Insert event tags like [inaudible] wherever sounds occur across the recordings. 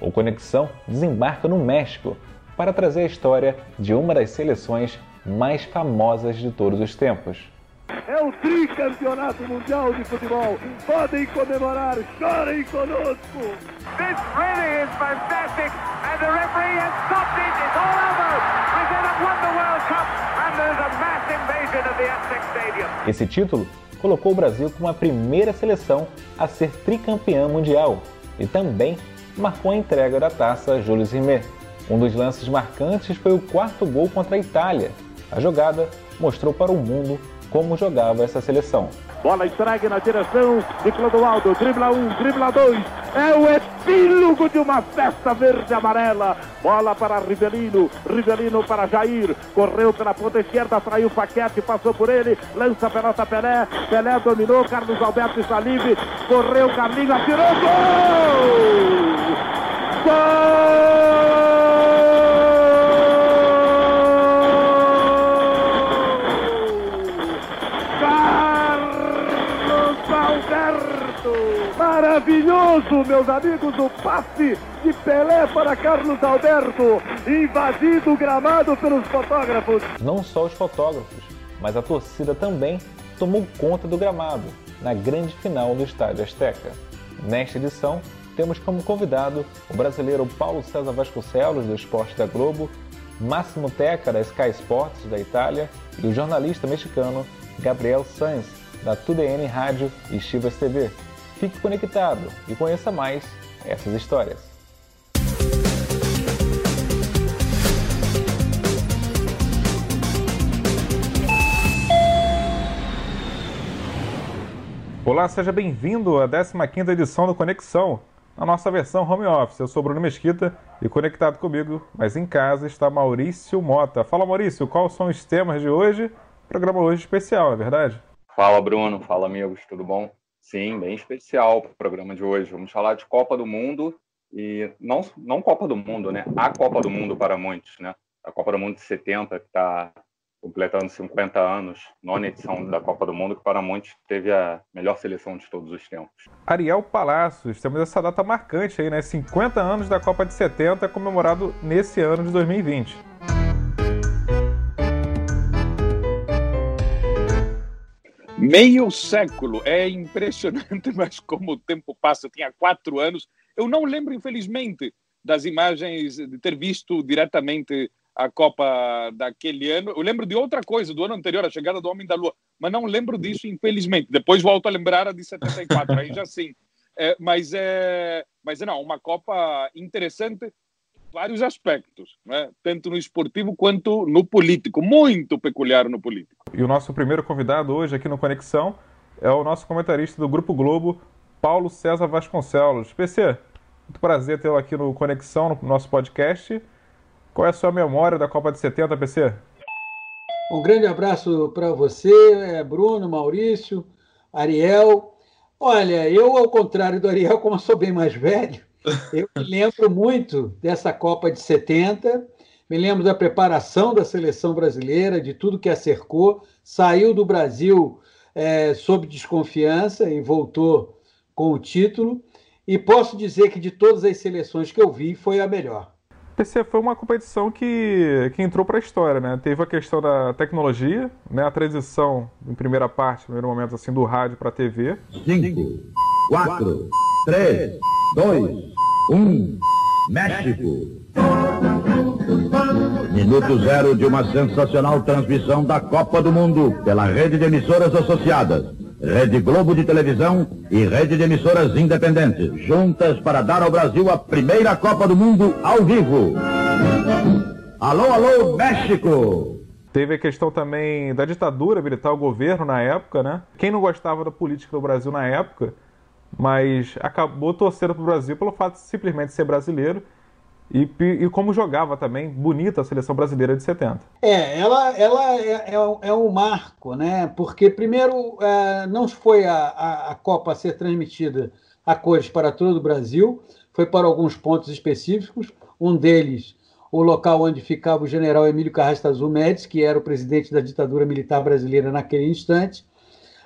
O Conexão desembarca no México para trazer a história de uma das seleções mais famosas de todos os tempos. É o tricampeonato mundial de futebol. Podem comemorar, chorem conosco. This really is fantastic, and the referee has stopped it. It's all over. Brazil have won the World Cup, and there's a mass invasion of the Aztec Stadium. Esse título colocou o Brasil como a primeira seleção a ser tricampeã mundial e também marcou a entrega da taça Jules Rimet. Um dos lances marcantes foi o quarto gol contra a Itália. A jogada mostrou para o mundo como jogava essa seleção. Bola entregue na direção de Clodoaldo. Dribla um, dribla dois. É o epílogo de uma festa verde amarela. Bola para Rivelino. Rivelino para Jair. Correu pela ponta esquerda, traiu Paquete, passou por ele. Lança a pelota Pelé. Pelé dominou. Carlos Alberto Salive. Correu, Carlinhos atirou. Gol! Maravilhoso, meus amigos, o passe de Pelé para Carlos Alberto, invadido o gramado pelos fotógrafos. Não só os fotógrafos, mas a torcida também tomou conta do gramado na grande final do Estádio Azteca. Nesta edição, temos como convidado o brasileiro Paulo César Vasconcelos, do Esporte da Globo, Máximo Teca, da Sky Sports, da Itália, e o jornalista mexicano Gabriel Sanz, da TUDN Rádio e Chivas TV. Fique conectado e conheça mais essas histórias. Olá, seja bem-vindo à 15ª edição do Conexão, a nossa versão home office. Eu sou Bruno Mesquita e conectado comigo, mas em casa está Maurício Mota. Fala Maurício, quais são os temas de hoje? Programa hoje especial, é verdade? Fala Bruno, fala amigos, tudo bom? Sim, bem especial para o programa de hoje. Vamos falar de Copa do Mundo e não, não Copa do Mundo, né? A Copa do Mundo para muitos, né? A Copa do Mundo de 70, que está completando 50 anos, nona edição da Copa do Mundo, que para muitos teve a melhor seleção de todos os tempos. Ariel Palacios, temos essa data marcante aí, né? 50 anos da Copa de 70, comemorado nesse ano de 2020. Meio século, é impressionante, [laughs] mas como o tempo passa, tinha quatro anos, eu não lembro, infelizmente, das imagens, de ter visto diretamente a Copa daquele ano. Eu lembro de outra coisa, do ano anterior, a chegada do Homem da Lua, mas não lembro disso, infelizmente. Depois volto a lembrar a de 74, aí já sim. É, mas, é, mas não, uma Copa interessante vários aspectos, né? tanto no esportivo quanto no político, muito peculiar no político. E o nosso primeiro convidado hoje aqui no Conexão é o nosso comentarista do Grupo Globo, Paulo César Vasconcelos. PC, muito prazer tê-lo aqui no Conexão, no nosso podcast. Qual é a sua memória da Copa de 70, PC? Um grande abraço para você, é, Bruno, Maurício, Ariel. Olha, eu, ao contrário do Ariel, como sou bem mais velho, eu me lembro muito dessa Copa de 70, me lembro da preparação da seleção brasileira, de tudo que a cercou. Saiu do Brasil é, sob desconfiança e voltou com o título. E posso dizer que de todas as seleções que eu vi, foi a melhor. PC foi uma competição que, que entrou para a história, né? Teve a questão da tecnologia, né? A transição, em primeira parte, no primeiro momento, assim, do rádio para a TV. 5, 4, 3, 2, 1, México. Minuto zero de uma sensacional transmissão da Copa do Mundo pela rede de emissoras associadas. Rede Globo de Televisão e Rede de Emissoras Independentes, juntas para dar ao Brasil a primeira Copa do Mundo ao vivo. Alô, alô, México! Teve a questão também da ditadura militar, o governo na época, né? Quem não gostava da política do Brasil na época, mas acabou torcendo para o Brasil pelo fato de simplesmente ser brasileiro e, e, como jogava também, bonita a seleção brasileira de 70. É, ela, ela é, é, é um marco, né? Porque, primeiro, é, não foi a, a, a, Copa a ser transmitida a cores para todo o Brasil, foi para alguns pontos específicos. Um deles, o local onde ficava o general Emílio Carrasco Médici, que era o presidente da ditadura militar brasileira naquele instante.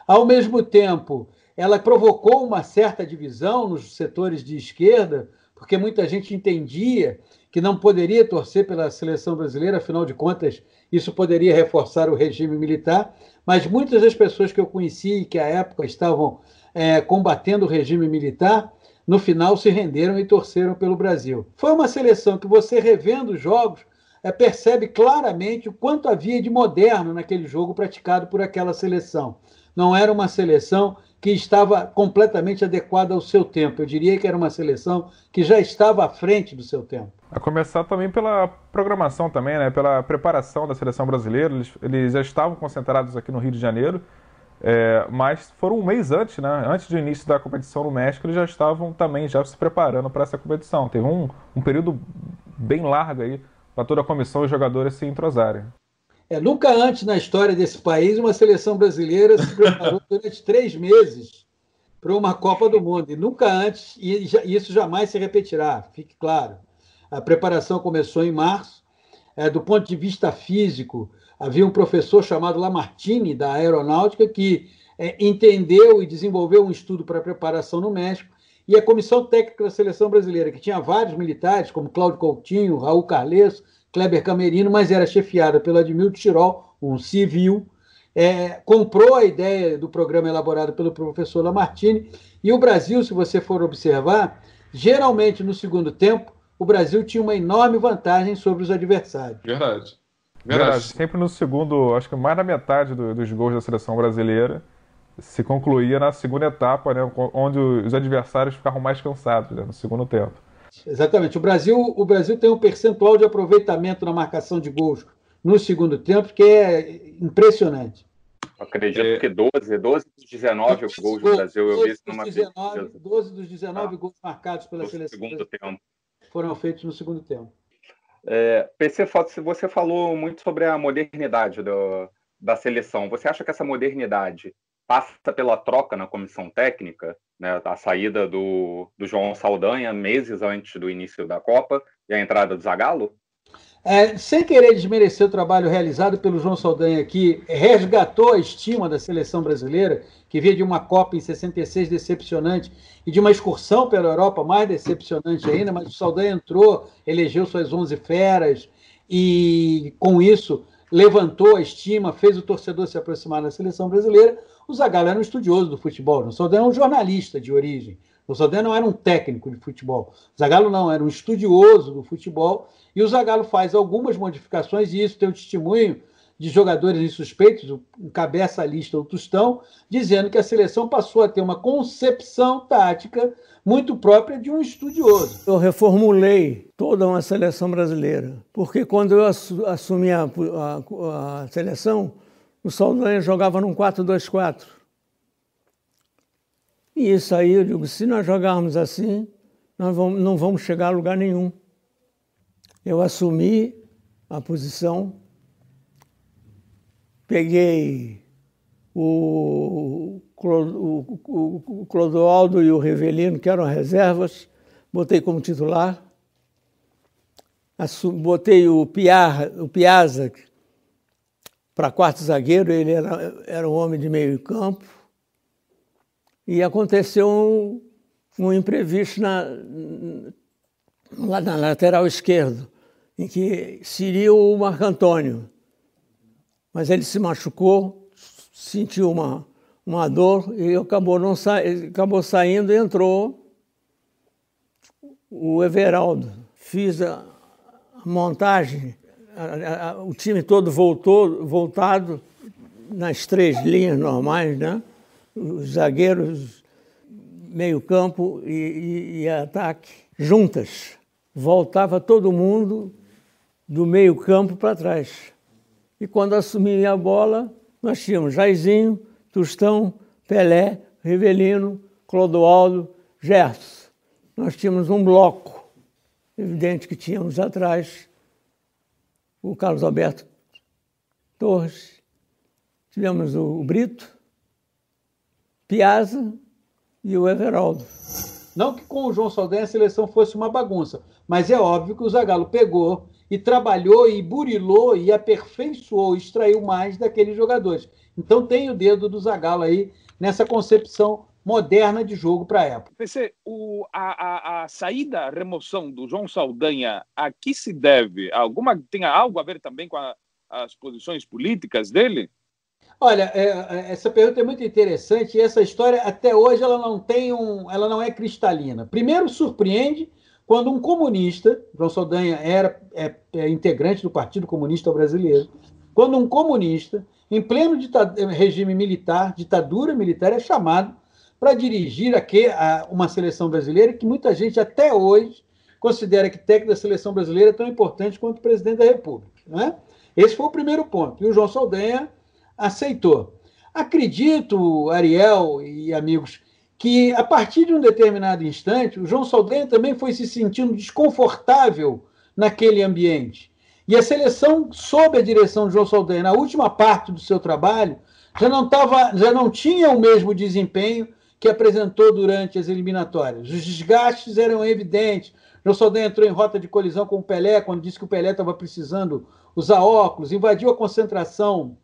Ao mesmo tempo, ela provocou uma certa divisão nos setores de esquerda, porque muita gente entendia que não poderia torcer pela seleção brasileira, afinal de contas, isso poderia reforçar o regime militar. Mas muitas das pessoas que eu conheci e que à época estavam é, combatendo o regime militar, no final se renderam e torceram pelo Brasil. Foi uma seleção que você revendo os jogos é, percebe claramente o quanto havia de moderno naquele jogo praticado por aquela seleção. Não era uma seleção que estava completamente adequada ao seu tempo. Eu diria que era uma seleção que já estava à frente do seu tempo. A começar também pela programação também, né? Pela preparação da seleção brasileira. Eles, eles já estavam concentrados aqui no Rio de Janeiro, é, mas foram um mês antes, né? Antes do início da competição no México, eles já estavam também já se preparando para essa competição. Teve um, um período bem largo aí para toda a comissão e os jogadores se entrosarem. É, nunca antes na história desse país uma seleção brasileira se preparou [laughs] durante três meses para uma Copa do Mundo. E nunca antes, e isso jamais se repetirá, fique claro. A preparação começou em março. É, do ponto de vista físico, havia um professor chamado Lamartine, da aeronáutica, que é, entendeu e desenvolveu um estudo para preparação no México. E a comissão técnica da seleção brasileira, que tinha vários militares, como Cláudio Coutinho, Raul Carles, Kleber Camerino, mas era chefiada pelo Admilton Tirol, um civil, é, comprou a ideia do programa elaborado pelo professor Lamartine. E o Brasil, se você for observar, geralmente no segundo tempo, o Brasil tinha uma enorme vantagem sobre os adversários. Verdade. Verdade. Verdade. Sempre no segundo, acho que mais da metade do, dos gols da seleção brasileira se concluía na segunda etapa, né, onde os adversários ficavam mais cansados né, no segundo tempo. Exatamente. O Brasil, o Brasil tem um percentual de aproveitamento na marcação de gols no segundo tempo que é impressionante. Acredito é... que 12, 12 dos 19 gols do Brasil eu vi isso numa 19, 12 dos 19 ah, gols marcados pela seleção segundo tempo. foram feitos no segundo tempo. É, PC, você falou muito sobre a modernidade do, da seleção. Você acha que essa modernidade passa pela troca na comissão técnica, né, a saída do, do João Saldanha meses antes do início da Copa e a entrada do Zagallo? É, sem querer desmerecer o trabalho realizado pelo João Saldanha, que resgatou a estima da seleção brasileira, que veio de uma Copa em 66 decepcionante e de uma excursão pela Europa mais decepcionante ainda, mas o Saldanha entrou, elegeu suas 11 feras e, com isso, levantou a estima, fez o torcedor se aproximar da seleção brasileira. O Zagallo era um estudioso do futebol, o Saldanha era um jornalista de origem. O Saldanha não era um técnico de futebol. O Zagallo não, era um estudioso do futebol. E o Zagallo faz algumas modificações, e isso tem o testemunho de jogadores insuspeitos, o cabeça a lista, o Tostão, dizendo que a seleção passou a ter uma concepção tática muito própria de um estudioso. Eu reformulei toda uma seleção brasileira, porque quando eu assumi a, a, a seleção, o Saldanha jogava num 4-2-4. E isso aí, eu digo, se nós jogarmos assim, nós vamos, não vamos chegar a lugar nenhum. Eu assumi a posição, peguei o, o, Clodoaldo e o Revelino, que eram reservas, botei como titular, botei o, Piar, o Piazza para quarto zagueiro, ele era, era um homem de meio campo, e aconteceu um, um imprevisto na, lá na lateral esquerdo, em que seria o Marco Antônio. Mas ele se machucou, sentiu uma, uma dor e acabou, não sa acabou saindo e entrou o Everaldo. Fiz a montagem, a, a, o time todo voltou, voltado nas três linhas normais, né? os zagueiros, meio-campo e, e, e, ataque juntas. Voltava todo mundo do meio-campo para trás. E quando assumia a bola, nós tínhamos Jairzinho, Tostão, Pelé, Rivelino, Clodoaldo, Gerson. Nós tínhamos um bloco. Evidente que tínhamos atrás o Carlos Alberto Torres, tivemos o Brito, Piazza e o Everaldo. Não que com o João Saldanha a seleção fosse uma bagunça, mas é óbvio que o Zagallo pegou e trabalhou e burilou e aperfeiçoou, extraiu mais daqueles jogadores. Então tem o dedo do Zagallo aí nessa concepção moderna de jogo para a época. PC, o, a, a, a, saída, a remoção do João Saldanha, a que se deve? Alguma, tem algo a ver também com a, as posições políticas dele? Olha, é, é, essa pergunta é muito interessante e essa história até hoje ela não tem um, ela não é cristalina. Primeiro surpreende quando um comunista, João Saldanha era é, é integrante do Partido Comunista Brasileiro, quando um comunista em pleno regime militar, ditadura militar, é chamado para dirigir aqui a, uma seleção brasileira que muita gente até hoje considera que técnico da seleção brasileira é tão importante quanto o presidente da República. Né? Esse foi o primeiro ponto. E o João Saldanha aceitou. Acredito, Ariel e amigos, que a partir de um determinado instante, o João Saldanha também foi se sentindo desconfortável naquele ambiente. E a seleção, sob a direção de João Saldanha, na última parte do seu trabalho, já não, tava, já não tinha o mesmo desempenho que apresentou durante as eliminatórias. Os desgastes eram evidentes. João Saldanha entrou em rota de colisão com o Pelé, quando disse que o Pelé estava precisando usar óculos, invadiu a concentração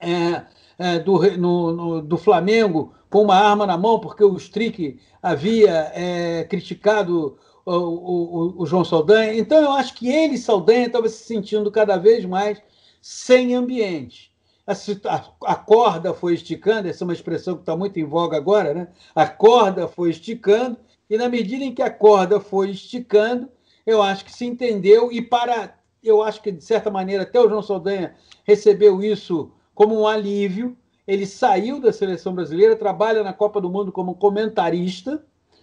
é, é, do, no, no, do Flamengo com uma arma na mão, porque o Strick havia é, criticado o, o, o, João Saldanha. Então, eu acho que ele, Saldanha, estava se sentindo cada vez mais sem ambiente. A, corda foi esticando, essa é uma expressão que está muito em voga agora, né? A corda foi esticando, e na medida em que a corda foi esticando, eu acho que se entendeu, e para. Eu acho que, de certa maneira, até o João Saldanha recebeu isso como um alívio. Ele saiu da seleção brasileira, trabalha na Copa do Mundo como comentarista,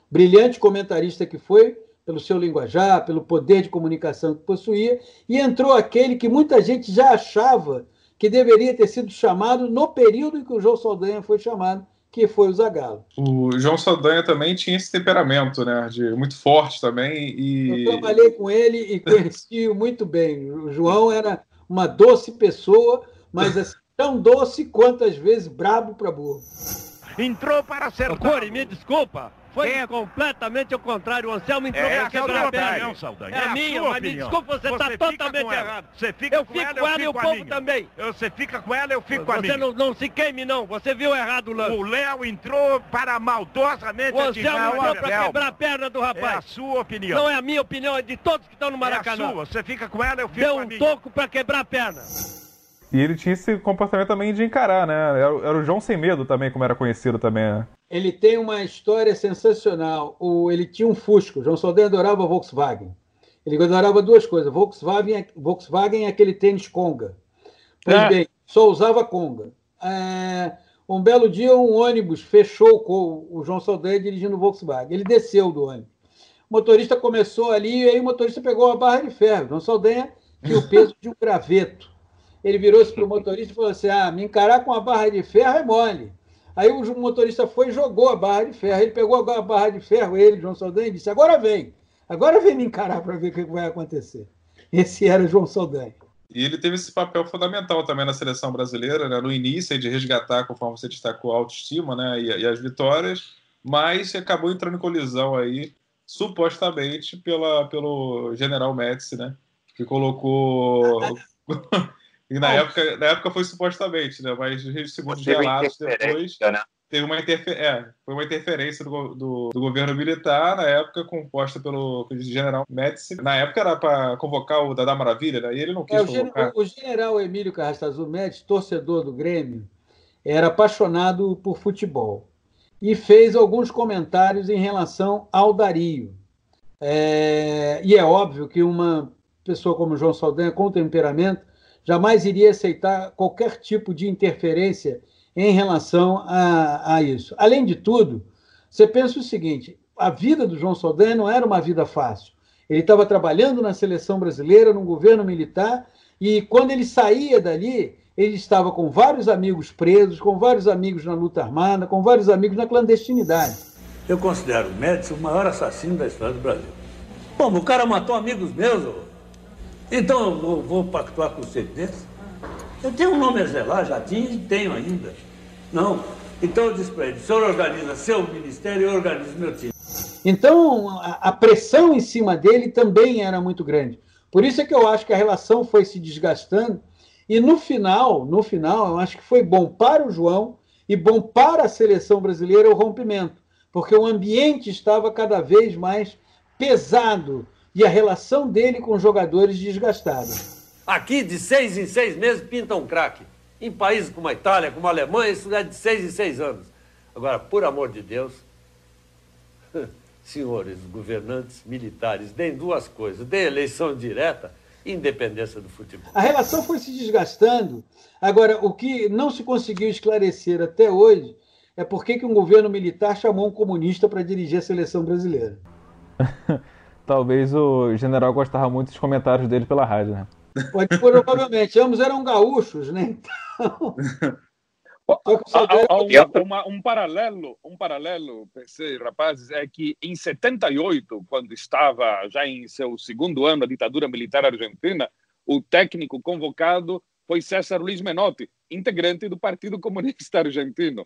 brilhante comentarista que foi, pelo seu linguajar, pelo poder de comunicação que possuía, e entrou aquele que muita gente já achava que deveria ter sido chamado no período em que o João Saldanha foi chamado, que foi o Zagallo. O João Saldanha também tinha esse temperamento, né, de muito forte também e Eu trabalhei com ele e conheci muito bem. O João era uma doce pessoa, mas assim, tão doce quanto às vezes brabo para burro. Entrou para acertar. Core, me desculpa. Foi é. completamente o contrário. O Anselmo entrou é, para quebrar a perna. Saldanha. É, é a minha, mas me desculpa, você está totalmente errado. Você fica eu com fico ela, com ela, e o povo também. Você fica com ela, eu fico com a minha. Você não, não, se queime, não. Você viu errado o lance. O Léo entrou para maldosamente o Anselmo entrou para quebrar a perna do rapaz. É a sua opinião. Não é a minha opinião, é de todos que estão no Maracanã. É a sua. Você fica com ela, eu fico Deu com a um minha. toco para quebrar a perna. E ele tinha esse comportamento também de encarar, né? Era, era, o João Sem Medo também, como era conhecido também. Né? Ele tem uma história sensacional. O, ele tinha um Fusco. João Saldanha adorava Volkswagen. Ele adorava duas coisas: Volkswagen, Volkswagen e aquele tênis Conga. Pois é. bem, só usava Conga. É, um belo dia, um ônibus fechou com o João Saldanha dirigindo o Volkswagen. Ele desceu do ônibus. O motorista começou ali, e aí o motorista pegou uma barra de ferro. João Saldanha tinha o peso de um graveto ele virou-se para o motorista e falou assim: Ah, me encarar com a barra de ferro é mole. Aí o motorista foi e jogou a barra de ferro. Ele pegou a barra de ferro, ele, João Saldanha, e disse: Agora vem, agora vem me encarar para ver o que vai acontecer. Esse era João Saldanha. E ele teve esse papel fundamental também na seleção brasileira, né? no início, de resgatar, conforme você destacou, a autoestima né? e, e as vitórias, mas acabou entrando em colisão aí, supostamente, pela, pelo general Médici, né? que colocou. [laughs] E na, época, na época foi supostamente, né? Mas segundo os relatos depois. Né? Teve uma, interfer... é, foi uma interferência do, do, do, governo militar, na época, composta pelo general Médici. Na época era para convocar o Dada Maravilha, né? E ele não quis é, o convocar. O general Emílio Carrastazul Médici, torcedor do Grêmio, era apaixonado por futebol e fez alguns comentários em relação ao Dario. É... E é óbvio que uma pessoa como João Saldanha, com temperamento, jamais iria aceitar qualquer tipo de interferência em relação a, a isso. Além de tudo, você pensa o seguinte: a vida do João Saldanha não era uma vida fácil. Ele estava trabalhando na seleção brasileira, no governo militar, e quando ele saía dali, ele estava com vários amigos presos, com vários amigos na luta armada, com vários amigos na clandestinidade. Eu considero o Médici o maior assassino da história do Brasil. Como o cara matou amigos meus, então eu vou, vou pactuar com você desse? Eu tenho um nome a zelar, já tinha e tenho ainda. Não. Então eu disse para ele: o senhor organiza seu ministério e eu organizo meu time. Então a pressão em cima dele também era muito grande. Por isso é que eu acho que a relação foi se desgastando e no final, no final, eu acho que foi bom para o João e bom para a seleção brasileira o rompimento, porque o ambiente estava cada vez mais pesado e a relação dele com os jogadores desgastada. Aqui, de seis em seis meses, pinta um craque. Em países como a Itália, como a Alemanha, isso é de seis em seis anos. Agora, por amor de Deus, [laughs] senhores governantes militares, deem duas coisas: deem eleição direta e independência do futebol. A relação foi se desgastando. Agora, o que não se conseguiu esclarecer até hoje é por que, que um governo militar chamou um comunista para dirigir a seleção brasileira. [laughs] Talvez o general gostava muito dos comentários dele pela rádio, né? Pode, provavelmente. Ambos eram gaúchos, né? Então. Uma, um paralelo, um paralelo, pensei, rapazes, é que em 78, quando estava já em seu segundo ano da ditadura militar argentina, o técnico convocado foi César Luiz Menotti, integrante do Partido Comunista Argentino.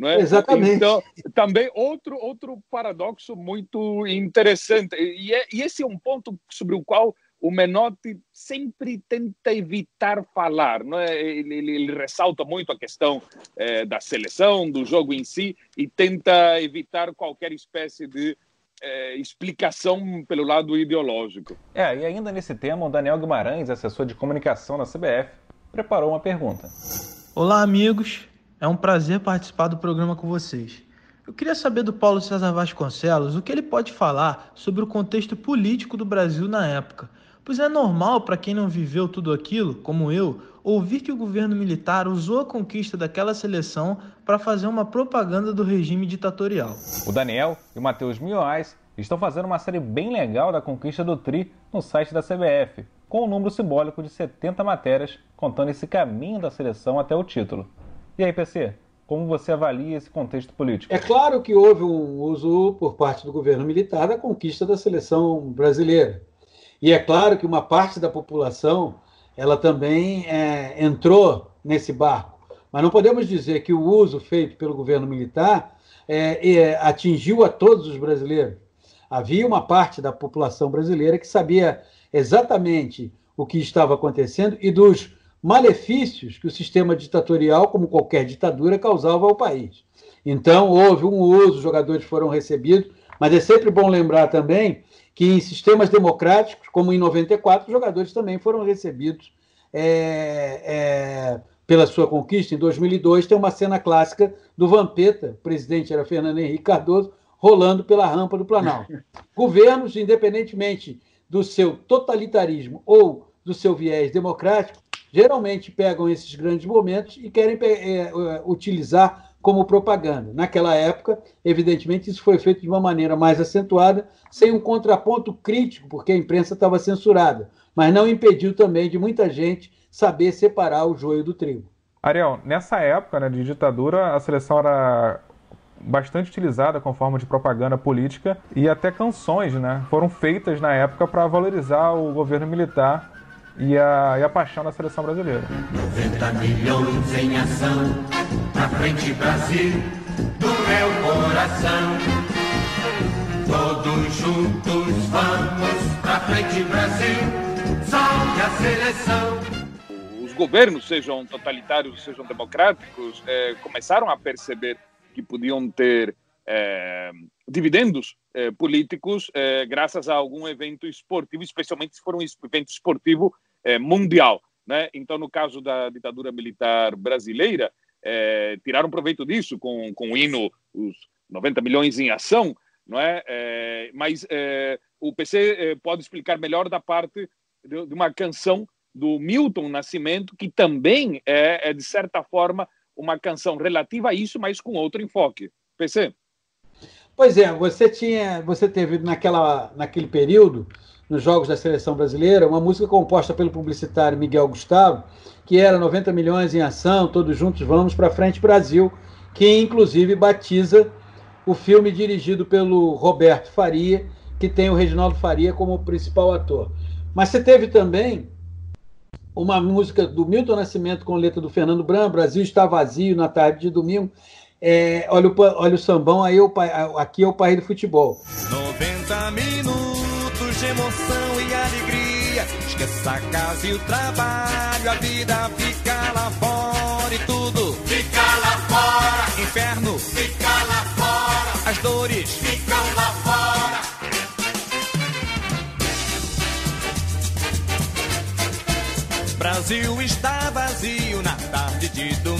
Não é? Exatamente. Então, também outro outro paradoxo muito interessante e, é, e esse é um ponto sobre o qual o Menotti sempre tenta evitar falar, não é? ele, ele, ele ressalta muito a questão é, da seleção, do jogo em si, e tenta evitar qualquer espécie de é, explicação pelo lado ideológico. É, e ainda nesse tema, o Daniel Guimarães, assessor de comunicação da CBF, preparou uma pergunta. Olá, amigos. É um prazer participar do programa com vocês. Eu queria saber do Paulo César Vasconcelos o que ele pode falar sobre o contexto político do Brasil na época Pois é normal para quem não viveu tudo aquilo, como eu, ouvir que o governo militar usou a conquista daquela seleção para fazer uma propaganda do regime ditatorial. O Daniel e o Matheus Milhões estão fazendo uma série bem legal da conquista do Tri no site da CBF, com um número simbólico de 70 matérias contando esse caminho da seleção até o título. E aí, PC, como você avalia esse contexto político? É claro que houve um uso por parte do governo militar da conquista da seleção brasileira. E é claro que uma parte da população ela também é, entrou nesse barco. Mas não podemos dizer que o uso feito pelo governo militar é, é, atingiu a todos os brasileiros. Havia uma parte da população brasileira que sabia exatamente o que estava acontecendo e dos malefícios que o sistema ditatorial, como qualquer ditadura, causava ao país. Então, houve um uso, os jogadores foram recebidos, mas é sempre bom lembrar também que em sistemas democráticos, como em 94, os jogadores também foram recebidos é, é, pela sua conquista. Em 2002, tem uma cena clássica do Vampeta, o presidente era Fernando Henrique Cardoso, rolando pela rampa do Planalto. [laughs] Governos, independentemente do seu totalitarismo ou do seu viés democrático, geralmente pegam esses grandes momentos e querem é, é, utilizar como propaganda. Naquela época, evidentemente, isso foi feito de uma maneira mais acentuada, sem um contraponto crítico, porque a imprensa estava censurada, mas não impediu também de muita gente saber separar o joio do trigo. Ariel, nessa época né, de ditadura, a seleção era bastante utilizada com forma de propaganda política e até canções né, foram feitas na época para valorizar o governo militar e a, e a paixão da seleção brasileira. 90 milhões em ação, pra frente Brasil, do meu coração. Todos juntos vamos pra frente Brasil, salve a seleção. Os governos, sejam totalitários, sejam democráticos, é, começaram a perceber que podiam ter é, dividendos é, políticos é, graças a algum evento esportivo, especialmente se for um evento esportivo é, mundial. Né? Então, no caso da ditadura militar brasileira, é, tiraram proveito disso com, com o hino, os 90 milhões em ação, não é? é mas o PC pode explicar melhor da parte de, de, uma canção do Milton Nascimento, que também é, de certa forma, uma canção relativa a isso, mas com outro enfoque. PC? Pois é, você tinha, você teve naquela, naquele período nos Jogos da Seleção Brasileira, uma música composta pelo publicitário Miguel Gustavo, que era 90 milhões em ação, todos juntos vamos para frente Brasil, que inclusive batiza o filme dirigido pelo Roberto Faria, que tem o Reginaldo Faria como principal ator. Mas você teve também uma música do Milton Nascimento com letra do Fernando Bran, Brasil está vazio na tarde de domingo. É, olha, o, olha o sambão, aí o, aqui é o país do futebol. 90 minutos de emoção e alegria. Esqueça a casa e o trabalho, a vida fica lá fora e tudo fica lá fora. Inferno fica lá fora. As dores ficam lá fora. Brasil está vazio na tarde de domingo? É.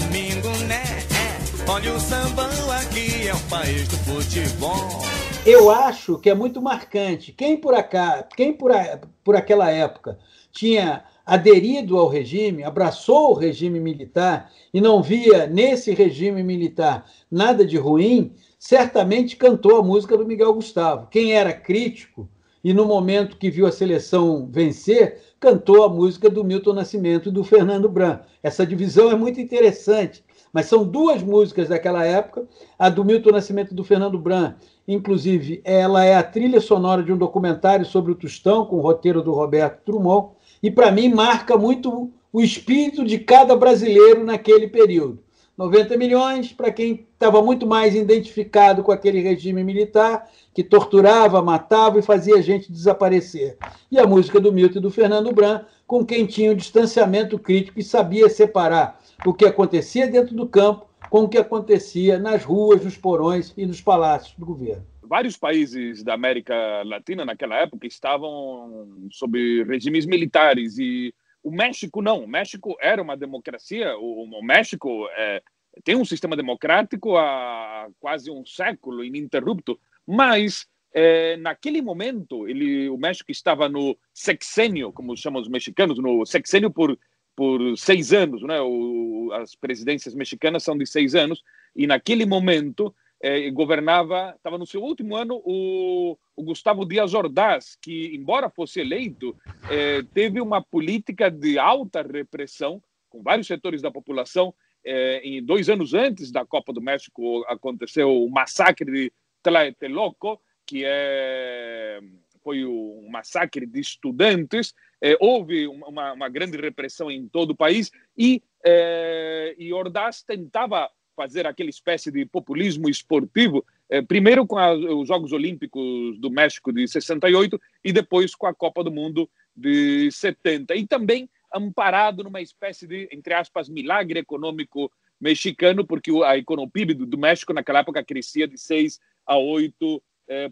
Olha o sambão aqui, é o país do futebol. Eu acho que é muito marcante. Quem por acá, quem por, a, por aquela época tinha aderido ao regime, abraçou o regime militar e não via nesse regime militar nada de ruim, certamente cantou a música do Miguel Gustavo. Quem era crítico e no momento que viu a seleção vencer, cantou a música do Milton Nascimento e do Fernando Bran. Essa divisão é muito interessante, mas são duas músicas daquela época. A do Milton Nascimento e do Fernando Bran, inclusive, ela é a trilha sonora de um documentário sobre o Tostão, com o roteiro do Roberto Drummond, e para mim marca muito o espírito de cada brasileiro naquele período. 90 milhões para quem estava muito mais identificado com aquele regime militar que torturava, matava e fazia gente desaparecer. E a música do Milton e do Fernando Bran, com quem tinha um distanciamento crítico e sabia separar o que acontecia dentro do campo com o que acontecia nas ruas, nos porões e nos palácios do governo. Vários países da América Latina naquela época estavam sob regimes militares e o México não. O México era uma democracia. O, o México é, tem um sistema democrático há quase um século ininterrupto, mas é, naquele momento ele, o México estava no sexênio, como chamam os mexicanos, no sexênio por por seis anos, né? O, as presidências mexicanas são de seis anos e naquele momento eh, governava, estava no seu último ano o, o, Gustavo Dias Ordaz, que embora fosse eleito, eh, teve uma política de alta repressão com vários setores da população. Eh, em dois anos antes da Copa do México aconteceu o massacre de Tlatelolco, que é foi um massacre de estudantes, eh, houve uma, uma, grande repressão em todo o país e, eh, e Ordaz tentava fazer aquela espécie de populismo esportivo, eh, primeiro com a, os Jogos Olímpicos do México de 68 e depois com a Copa do Mundo de 70. E também amparado numa espécie de, entre aspas, milagre econômico mexicano, porque a economia do, México naquela época crescia de 6 a 8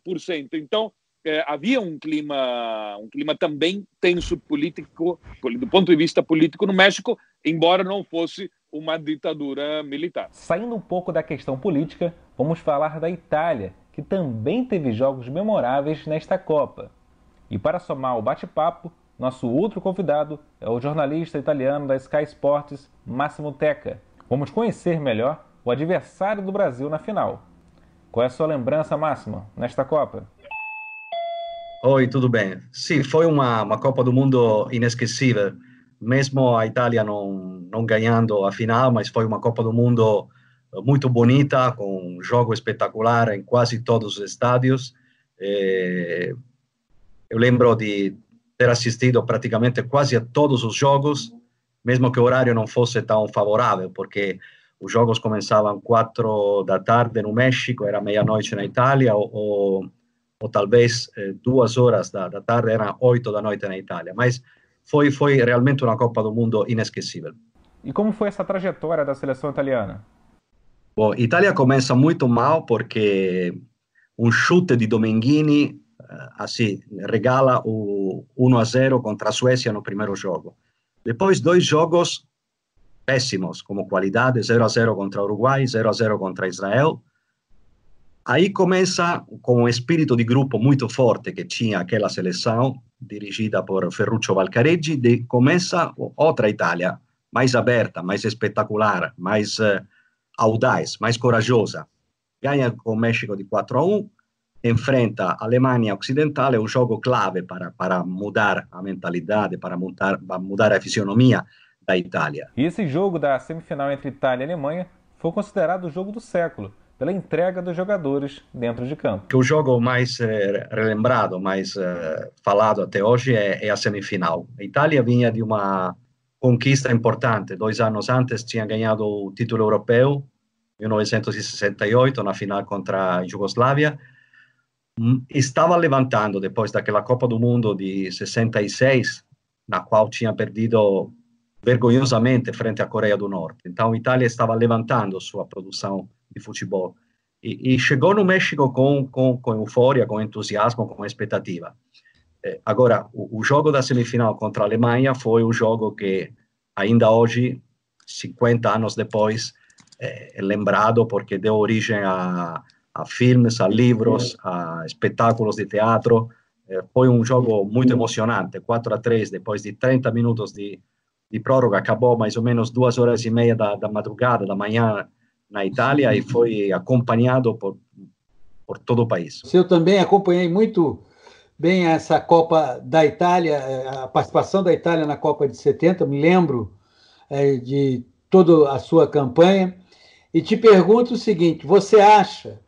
por cento. Então, é, havia um clima, um clima também tenso político, do ponto de vista político no México, embora não fosse uma ditadura militar. Saindo um pouco da questão política, vamos falar da Itália, que também teve jogos memoráveis nesta Copa. E para somar o bate-papo, nosso outro convidado é o jornalista italiano da Sky Sports, Massimo Teca. Vamos conhecer melhor o adversário do Brasil na final. Qual é a sua lembrança, Máximo, nesta Copa? Oi, tudo bem? Sim, foi uma, uma Copa do Mundo inesquecível. Mesmo a Itália não, não ganhando a final, mas foi uma Copa do Mundo muito bonita, com um jogo espetacular em quase todos os estádios. É, eu lembro de ter assistido praticamente quase a todos os jogos, mesmo que o horário não fosse tão favorável, porque os jogos começavam quatro da tarde no México, era meia-noite na Itália, ou, ou talvez eh, duas horas da, da, tarde, eram oito da noite na Itália. Mas foi, foi realmente uma Copa do Mundo inesquecível. E como foi essa trajetória da seleção italiana? Bom, Itália começa muito mal porque um chute de Domenghini assim, regala o 1 a 0 contra a Suécia no primeiro jogo. Depois dois jogos péssimos como qualidade, 0 a 0 contra o Uruguai, 0 a 0 contra Israel, Aí começa com um espírito de grupo muito forte que tinha aquela seleção, dirigida por Ferruccio Valcareggi, de, começa outra Itália, mais aberta, mais espetacular, mais uh, audaz, mais corajosa. Ganha com o México de 4 a 1, enfrenta a Alemanha Ocidental, é um jogo clave para, para mudar a mentalidade, para mudar, para mudar a fisionomia da Itália. E esse jogo da semifinal entre Itália e Alemanha foi considerado o jogo do século pela entrega dos jogadores dentro de campo. O jogo mais eh, relembrado, mais eh, falado até hoje é, é, a semifinal. A Itália vinha de uma conquista importante. Dois anos antes tinha ganhado o título europeu, em 1968, na final contra a Jugoslávia. Hum, estava levantando depois daquela Copa do Mundo de 66, na qual tinha perdido vergonhosamente frente à Coreia do Norte. Então, a Itália estava levantando sua produção de futebol. E, e chegou no México com, com, com euforia, com entusiasmo, com expectativa. Eh, agora, o, o, jogo da semifinal contra a Alemanha foi o jogo que, ainda hoje, 50 anos depois, é, é lembrado porque deu origem a, a filmes, a livros, a espetáculos de teatro. É, foi um jogo muito emocionante, 4 a 3, depois de 30 minutos de, de prórroga, acabou mais ou menos duas horas e meia da, da madrugada, da manhã, na Itália, e foi acompanhado por, por todo o país. Eu também acompanhei muito bem essa Copa da Itália, a participação da Itália na Copa de 70, me lembro é, de toda a sua campanha. E te pergunto o seguinte: você acha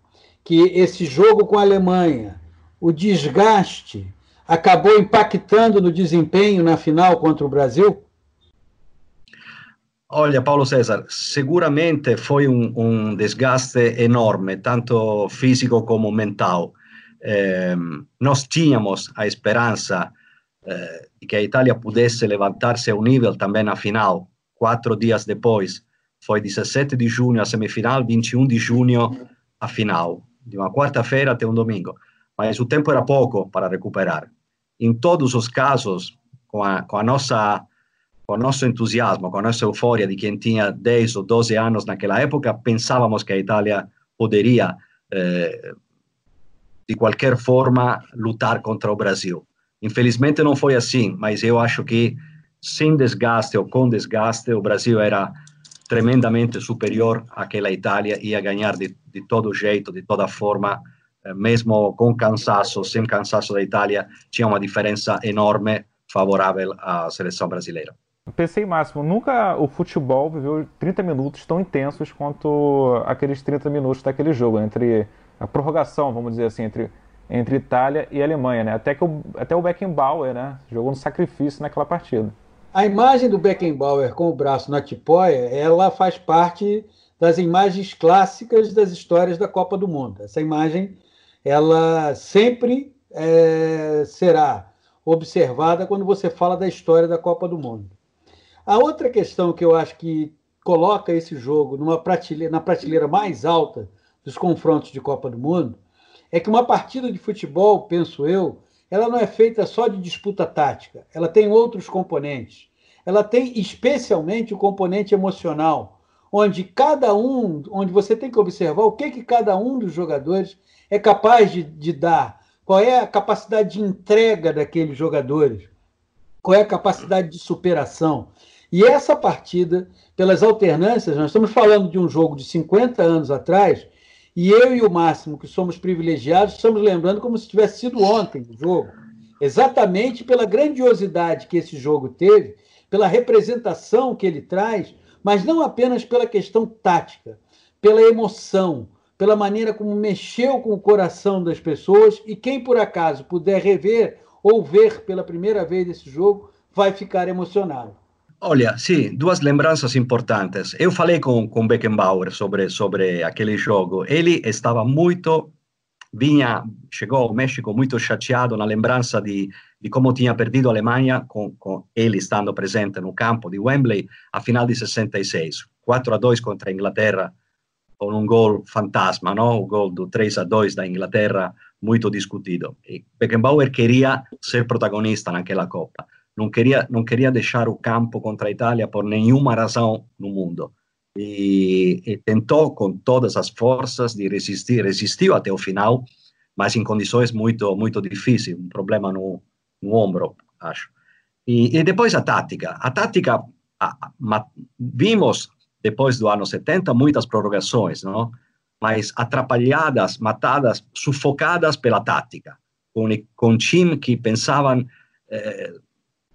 que esse jogo com a Alemanha, o desgaste, acabou impactando no desempenho na final contra o Brasil? Olha, Paulo César, seguramente foi um, desgaste enorme, tanto físico como mental. Eh, nós tínhamos a esperança eh, de que a Itália pudesse levantar-se ao nível também na final, quatro dias depois. Foi 17 de junho a semifinal, 21 de junho a final, de uma quarta-feira até um domingo. Mas o tempo era pouco para recuperar. Em todos os casos, a, com a nossa com nosso entusiasmo, com nossa euforia de quem tinha 10 ou 12 anos naquela época, pensávamos que a Itália eh, de qualquer forma, lutar contra o Brasil. Infelizmente não foi assim, mas eu acho que sem desgaste ou com desgaste, o Brasil era tremendamente superior àquela Itália, ia ganhar de, de todo jeito, de toda forma, eh, mesmo com cansaço, sem cansaço da Itália, tinha uma diferença enorme favorável à seleção brasileira. Pensei máximo, nunca o futebol viveu 30 minutos tão intensos quanto aqueles 30 minutos daquele jogo, entre a prorrogação, vamos dizer assim, entre, entre Itália e Alemanha, né? Até, que o, até o Beckenbauer, né? Jogou no sacrifício naquela partida. A imagem do Beckenbauer com o braço na tipóia, ela faz parte das imagens clássicas das histórias da Copa do Mundo. Essa imagem, ela sempre é, será observada quando você fala da história da Copa do Mundo. A outra questão que eu acho que coloca esse jogo numa prateleira, na prateleira mais alta dos confrontos de Copa do Mundo é que uma partida de futebol, penso eu, ela não é feita só de disputa tática, ela tem outros componentes. Ela tem especialmente o componente emocional, onde cada um, onde você tem que observar o que, que cada um dos jogadores é capaz de, de dar, qual é a capacidade de entrega daqueles jogadores, qual é a capacidade de superação. E essa partida, pelas alternâncias, nós estamos falando de um jogo de 50 anos atrás, e eu e o Máximo, que somos privilegiados, estamos lembrando como se tivesse sido ontem o jogo. Exatamente pela grandiosidade que esse jogo teve, pela representação que ele traz, mas não apenas pela questão tática, pela emoção, pela maneira como mexeu com o coração das pessoas e quem por acaso puder rever ou ver pela primeira vez esse jogo vai ficar emocionado. Olha, sim, duas lembranças importantes. Eu falei com, com Beckenbauer sobre, sobre aquele jogo. Ele estava muito. Vinha, chegou ao México muito chateado na lembrança de, de como tinha perdido a Alemanha, com, com ele estando presente no campo de Wembley, a final de 66. 4 a 2 contra a Inglaterra, com um gol fantasma, no? o gol do 3 a 2 da Inglaterra, muito discutido. E Beckenbauer queria ser protagonista naquela Copa não queria, não queria deixar o campo contra a Itália por nenhuma razão no mundo. E, e, tentou com todas as forças de resistir, resistiu até o final, mas em condições muito muito difíceis, um problema no, no ombro, acho. E, e depois a tática. A tática, a, a, vimos depois do ano 70 muitas prorrogações, não? mas atrapalhadas, matadas, sufocadas pela tática, com, com time que pensavam eh,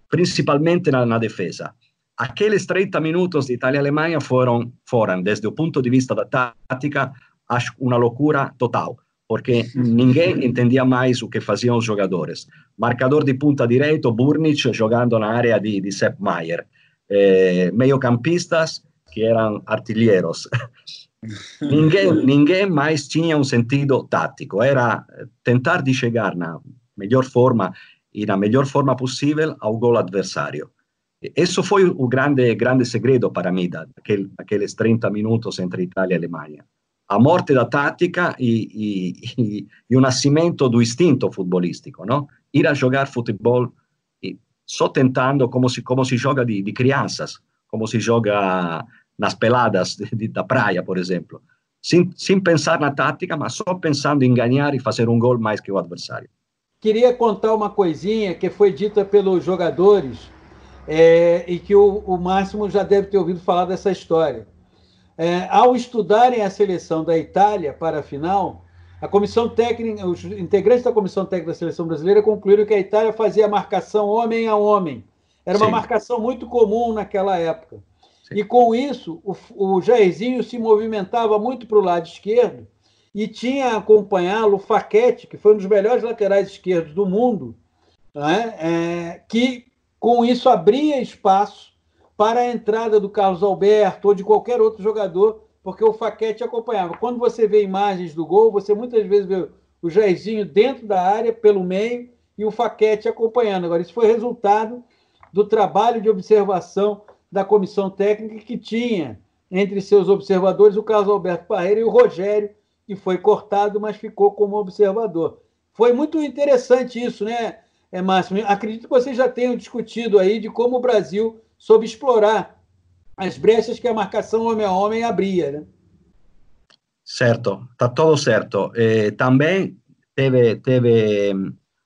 principalmente na, defesa. Aqueles 30 minutos de Itália e Alemanha foram, foram, desde o ponto de vista da tática, acho uma loucura total, porque ninguém [laughs] entendia mais o que faziam os jogadores. Marcador de ponta direito, Burnic jogando na área de, de Sepp Maier. Eh, meio-campistas que eram artilheiros. [laughs] ninguém, ninguém mais tinha um sentido tático, era tentar de chegar na melhor forma e na melhor forma possível ao gol adversário. Isso foi o grande, grande segredo para mim, daquele, daqueles 30 minutos entre Itália e Alemanha. A morte da tática e, e, e o nascimento do instinto futebolístico, não? Ir a jogar futebol só tentando como se, como se joga de, crianças, como se joga nas peladas da praia, por exemplo. Sem pensar na tática, mas só pensando em ganhar e fazer um gol mais que o adversário. Queria contar uma coisinha que foi dita pelos jogadores é, e que o, o Máximo já deve ter ouvido falar dessa história. É, ao estudarem a seleção da Itália para a final, a comissão técnica, os integrantes da comissão técnica da seleção brasileira concluíram que a Itália fazia marcação homem a homem. Era uma Sim. marcação muito comum naquela época. Sim. E com isso, o, o Jairzinho se movimentava muito para o lado esquerdo e tinha acompanhá-lo o Faquete, que foi um dos melhores laterais esquerdos do mundo, né? é, que com isso abria espaço para a entrada do Carlos Alberto ou de qualquer outro jogador, porque o Faquete acompanhava. Quando você vê imagens do gol, você muitas vezes vê o Jairzinho dentro da área, pelo meio, e o Faquete acompanhando. Agora, isso foi resultado do trabalho de observação da comissão técnica que tinha entre seus observadores o Carlos Alberto Parreira e o Rogério, que foi cortado, mas ficou como observador. Foi muito interessante isso, né, Márcio? Acredito que vocês já tenham discutido aí de como o Brasil soube explorar as brechas que a marcação homem a homem abria, né? Certo, está todo certo. Eh, também teve, teve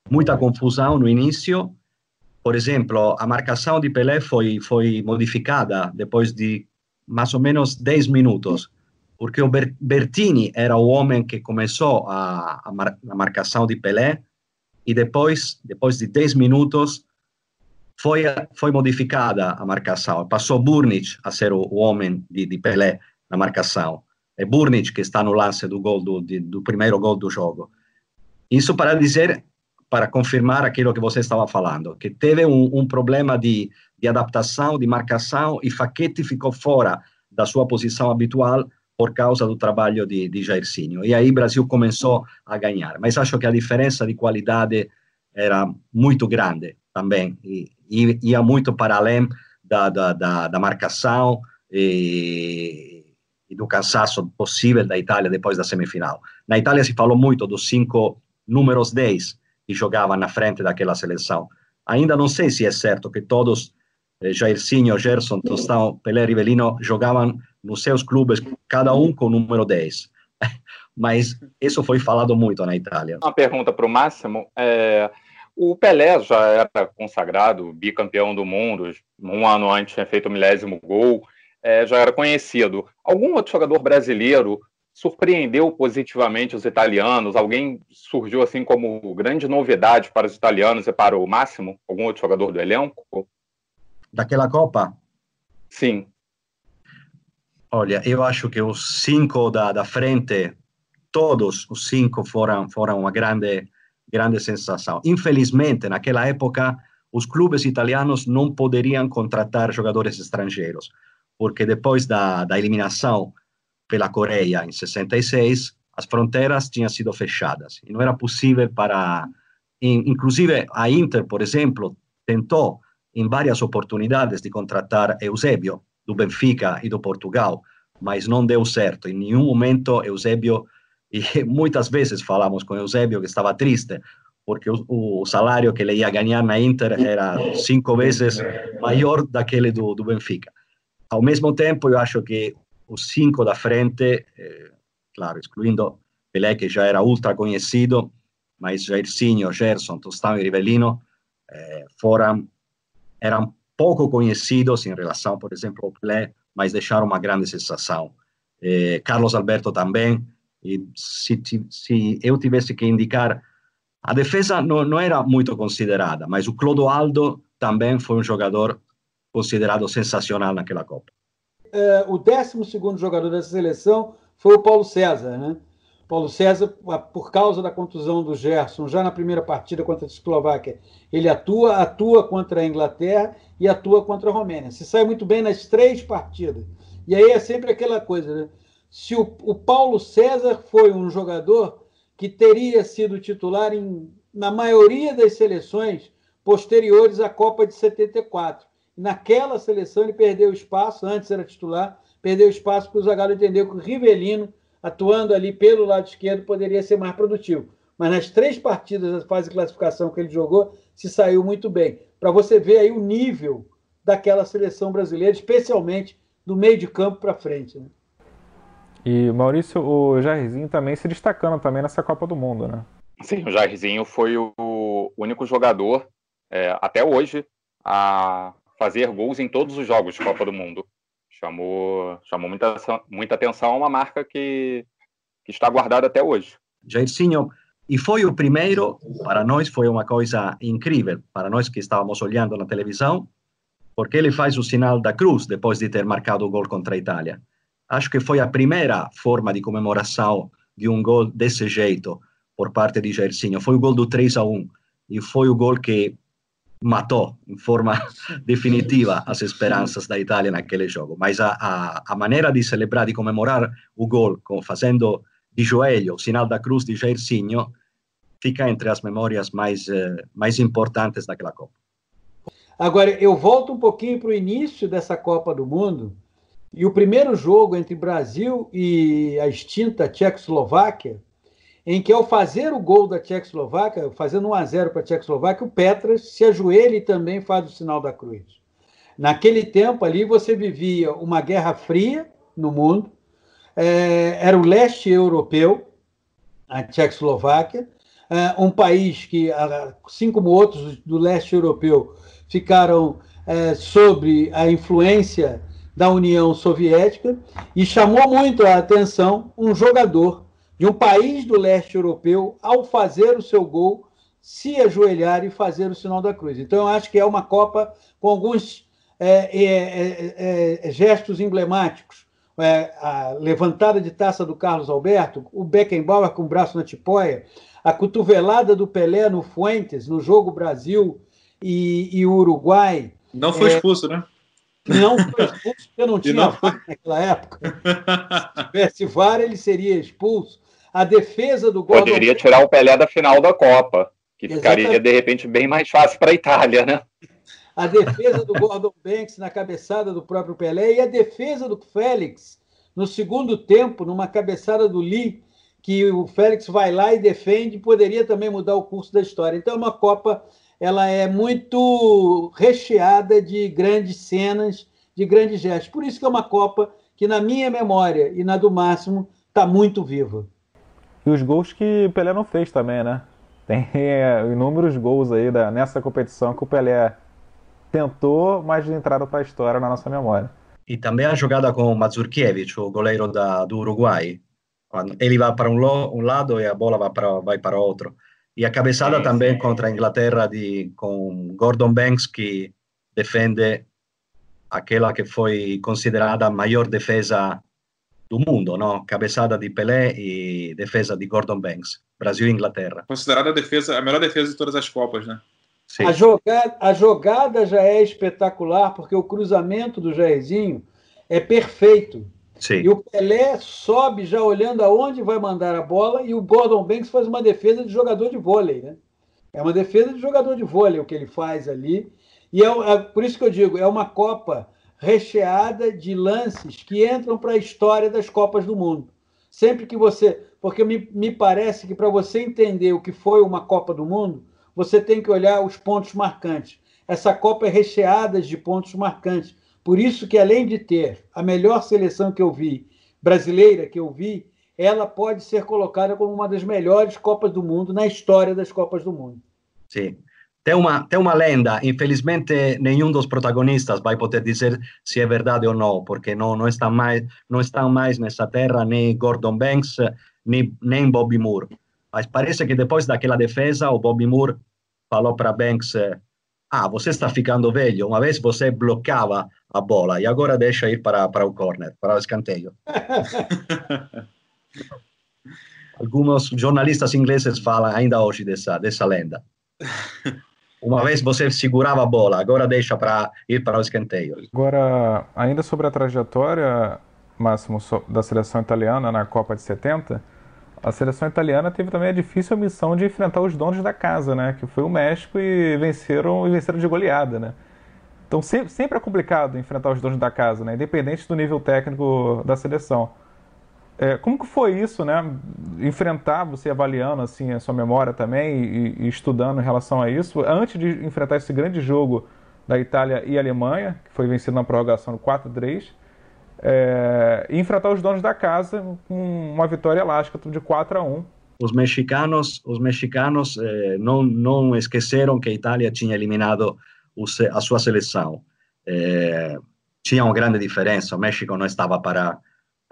muita confusão no início. Por exemplo, a marcação de Pelé foi, foi modificada depois de mais ou menos 10 minutos, porque o Bertini era o homem que começou a, a, mar, a marcação de Pelé e depois, depois de 10 minutos, foi, foi modificada a marcação. Passou Burnic a ser o, o homem de, de, Pelé na marcação. É Burnic que está no lance do gol do, de, do primeiro gol do jogo. Isso para dizer, para confirmar aquilo que você estava falando, que teve um, um problema de, de adaptação, de marcação, e Faquete ficou fora da sua posição habitual por causa do trabalho de, de Jairzinho. E aí o Brasil começou a ganhar. Mas acho que a diferença de qualidade era muito grande também. E, e ia muito para além da, da, da, da marcação e, e, do cansaço possível da Itália depois da semifinal. Na Itália se falou muito dos cinco números 10 que jogavam na frente daquela seleção. Ainda não sei se é certo que todos, Jairzinho, Gerson, Tostão, Pelé, Rivelino, jogavam nos seus clubes, cada um com o número 10. [laughs] Mas isso foi falado muito na Itália. Uma pergunta para o Máximo. É, o Pelé já era consagrado, bicampeão do mundo, um ano antes tinha feito o milésimo gol, é, já era conhecido. Algum outro jogador brasileiro surpreendeu positivamente os italianos? Alguém surgiu assim como grande novidade para os italianos e para o Máximo? Algum outro jogador do elenco? Daquela Copa? Sim. Olha, eu acho que os cinco da, da frente, todos os cinco foram, foram uma grande, grande sensação. Infelizmente, naquela época, os clubes italianos não poderiam contratar jogadores estrangeiros, porque depois da, da eliminação pela Coreia em 66, as fronteiras tinham sido fechadas e não era possível para. Inclusive, a Inter, por exemplo, tentou em várias oportunidades de contratar Eusébio, do Benfica e do Portugal, mas não deu certo. Em nenhum momento Eusébio, [laughs] e muitas vezes falamos com Eusébio que estava triste, porque o, o, salário que ele ia ganhar na Inter era cinco vezes maior daquele do, do Benfica. Ao mesmo tempo, eu acho que os cinco da frente, eh, claro, excluindo Pelé, que já era ultra conhecido, mas Jairzinho, Gerson, Tostão e Rivellino eh, foram, eram pouco conhecidos em relação, por exemplo, ao Pelé, mas deixaram uma grande sensação. Eh, Carlos Alberto também, e se, se, eu tivesse que indicar, a defesa não, não era muito considerada, mas o Clodoaldo também foi um jogador considerado sensacional naquela Copa. É, o 12 jogador dessa seleção foi o Paulo César, né? Paulo César, por causa da contusão do Gerson, já na primeira partida contra a Eslováquia, ele atua, atua contra a Inglaterra e atua contra a Romênia. Se sai muito bem nas três partidas. E aí é sempre aquela coisa, né? Se o, o Paulo César foi um jogador que teria sido titular em, na maioria das seleções posteriores à Copa de 74. Naquela seleção ele perdeu espaço, antes era titular, perdeu espaço para o Zagallo entender que o Rivelino, atuando ali pelo lado esquerdo, poderia ser mais produtivo. Mas nas três partidas da fase de classificação que ele jogou, se saiu muito bem. Para você ver aí o nível daquela seleção brasileira, especialmente do meio de campo para frente. Né? E Maurício, o Jairzinho também se destacando também nessa Copa do Mundo, né? Sim, o Jairzinho foi o único jogador é, até hoje a fazer gols em todos os jogos de Copa do Mundo. Chamou, chamou muita, muita atenção, uma marca que, que está guardada até hoje. Jairzinho, e foi o primeiro, para nós foi uma coisa incrível, para nós que estávamos olhando na televisão, porque ele faz o sinal da cruz depois de ter marcado o gol contra a Itália. Acho que foi a primeira forma de comemoração de um gol desse jeito por parte de Jairzinho. Foi o gol do 3 a 1 e foi o gol que matou em forma definitiva as esperanças da Itália naquele jogo. Mas a, a, a maneira de celebrar, de comemorar o gol, com, fazendo de joelho o sinal da cruz de Jairzinho, fica entre as memórias mais, eh, mais importantes daquela Copa. Agora, eu volto um pouquinho para o início dessa Copa do Mundo, e o primeiro jogo entre Brasil e a extinta Tchecoslováquia, em que ao fazer o gol da Tchecoslováquia, fazendo 1 a 0 para a Tchecoslováquia, o Petras se ajoelha e também faz o sinal da cruz. Naquele tempo ali você vivia uma guerra fria no mundo, é, era o leste europeu, a Tchecoslováquia, é, um país que, assim como outros do leste europeu, ficaram é, sobre a influência da União Soviética e chamou muito a atenção um jogador de um país do leste europeu, ao fazer o seu gol, se ajoelhar e fazer o sinal da cruz. Então, eu acho que é uma Copa com alguns é, é, é, é gestos emblemáticos. É, a levantada de taça do Carlos Alberto, o Beckenbauer com o braço na tipóia, a cotovelada do Pelé no Fuentes, no jogo Brasil e, e Uruguai. Não foi é, expulso, né? Não foi expulso porque não [laughs] tinha não... Naquela época. Se tivesse VAR, ele seria expulso. A defesa do Gordon Poderia tirar o Pelé da final da Copa, que Exatamente. ficaria, de repente, bem mais fácil para a Itália, né? A defesa do Gordon [laughs] Banks na cabeçada do próprio Pelé e a defesa do Félix no segundo tempo, numa cabeçada do Lee, que o Félix vai lá e defende, poderia também mudar o curso da história. Então, é uma Copa ela é muito recheada de grandes cenas, de grandes gestos. Por isso que é uma Copa que, na minha memória e na do Máximo, está muito viva. E os gols que o Pelé não fez também, né? Tem [laughs] é, inúmeros gols aí da, nessa competição que o Pelé tentou, mas entraram para a história na nossa memória. E também a jogada com o Mazurkiewicz, o goleiro da, do Uruguai. Ele vai para um, lo, um lado e a bola vai para, vai para outro. E a cabeçada sim, também sim. contra a Inglaterra de, com Gordon Banks, que defende aquela que foi considerada a maior defesa do mundo, no? Cabeçada de Pelé e defesa de Gordon Banks, Brasil e Inglaterra. Considerada a defesa, a melhor defesa de todas as Copas, né? Sim. A jogada, a jogada já é espetacular, porque o cruzamento do Jairzinho é perfeito. Sim. E o Pelé sobe já olhando aonde vai mandar a bola e o Gordon Banks faz uma defesa de jogador de vôlei, né? É uma defesa de jogador de vôlei o que ele faz ali. E é, é por isso que eu digo, é uma Copa recheada de lances que entram para a história das Copas do Mundo. Sempre que você. Porque me, me parece que para você entender o que foi uma Copa do Mundo, você tem que olhar os pontos marcantes. Essa Copa é recheada de pontos marcantes. Por isso que, além de ter a melhor seleção que eu vi, brasileira que eu vi, ela pode ser colocada como uma das melhores Copas do Mundo na história das Copas do Mundo. Sim. Tem uma, tem uma lenda, infelizmente nenhum dos protagonistas vai poder dizer se é verdade ou não, porque não, não, estão, mais, não estão mais nessa terra nem Gordon Banks, nem, nem Bobby Moore. Mas parece que depois daquela defesa, o Bobby Moore falou para Banks ah, você está ficando velho, uma vez você bloqueava a bola e agora deixa ir para, para o corner, para o escanteio. [laughs] Alguns jornalistas ingleses falam ainda hoje dessa, dessa lenda. [laughs] Uma vez você segurava a bola, agora deixa para ir para o escanteio. Agora, ainda sobre a trajetória, Máximo, da seleção italiana na Copa de 70, a seleção italiana teve também a difícil missão de enfrentar os donos da casa, né? Que foi o México e venceram e venceram de goleada, né? Então sempre, sempre é complicado enfrentar os donos da casa, né? independente do nível técnico da seleção. É, como que foi isso, né? Enfrentar, você avaliando assim a sua memória também e, e, estudando em relação a isso, antes de enfrentar esse grande jogo da Itália e Alemanha, que foi vencido na prorrogação 4-3, é, e enfrentar os donos da casa com uma vitória elástica de 4 a 1 os mexicanos, os mexicanos eh, não, não esqueceram que a Itália tinha eliminado a sua seleção. Eh, tinha uma grande diferença. O México não estava para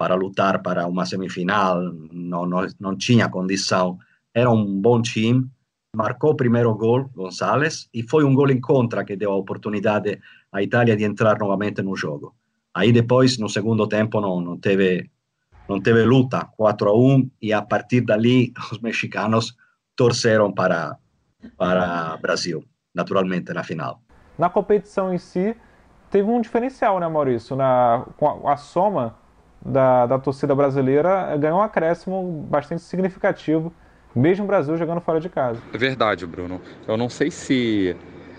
para lutar para uma semifinal, não, não, não tinha condição. Era um bom time. Marcou o primeiro gol, Gonçalves, e foi um gol em contra que deu a oportunidade à Itália de entrar novamente no jogo. Aí depois, no segundo tempo, não, não teve não teve luta, 4 a 1, e a partir dali os mexicanos torceram para para Brasil, naturalmente na final. Na competição em si, teve um diferencial, né, Maurício? Na, a, a soma da, da torcida brasileira ganhou um acréscimo bastante significativo, mesmo o Brasil jogando fora de casa. É verdade, Bruno. Eu não sei se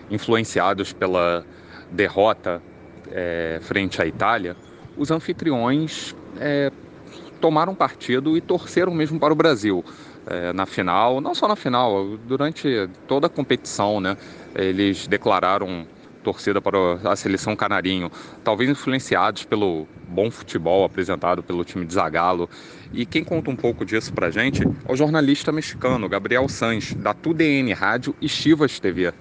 influenciados pela derrota é, frente à Itália, os anfitriões é, tomaram partido e torceram mesmo para o Brasil. É, na final, não só na final, durante toda a competição, né? Eles declararam torcida para a seleção canarinho, talvez influenciados pelo bom futebol apresentado pelo time de Zagallo. E quem conta um pouco disso para a gente é o jornalista mexicano Gabriel Sanz, da TUDN Rádio e Chivas TV.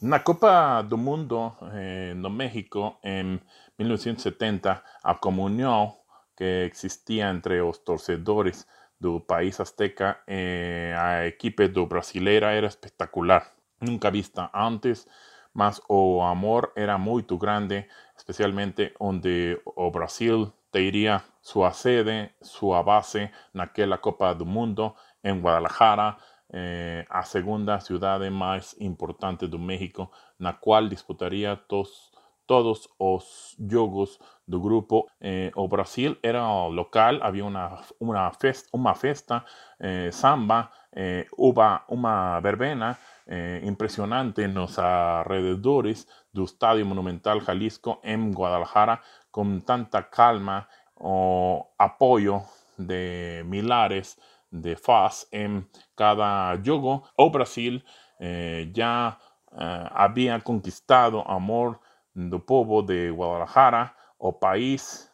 Na Copa do Mundo eh, no México, em 1970, a comunhão que existia entre os torcedores do país azteca e eh, a equipe do brasileira era espetacular, nunca vista antes mas o amor era muito grande, especialmente onde o Brasil teria sua sede, sua base naquela Copa do Mundo em Guadalajara, eh, a segunda cidade mais importante do México, na qual disputaria tos, todos os jogos do grupo. Eh, o Brasil era local, havia uma, uma, festa, uma festa eh, samba, eh, uma, uma verbena, eh, impresionante en los alrededores del Estadio Monumental Jalisco en Guadalajara con tanta calma o apoyo de milares de faz en cada juego. O Brasil eh, ya eh, había conquistado amor del pueblo de Guadalajara, o país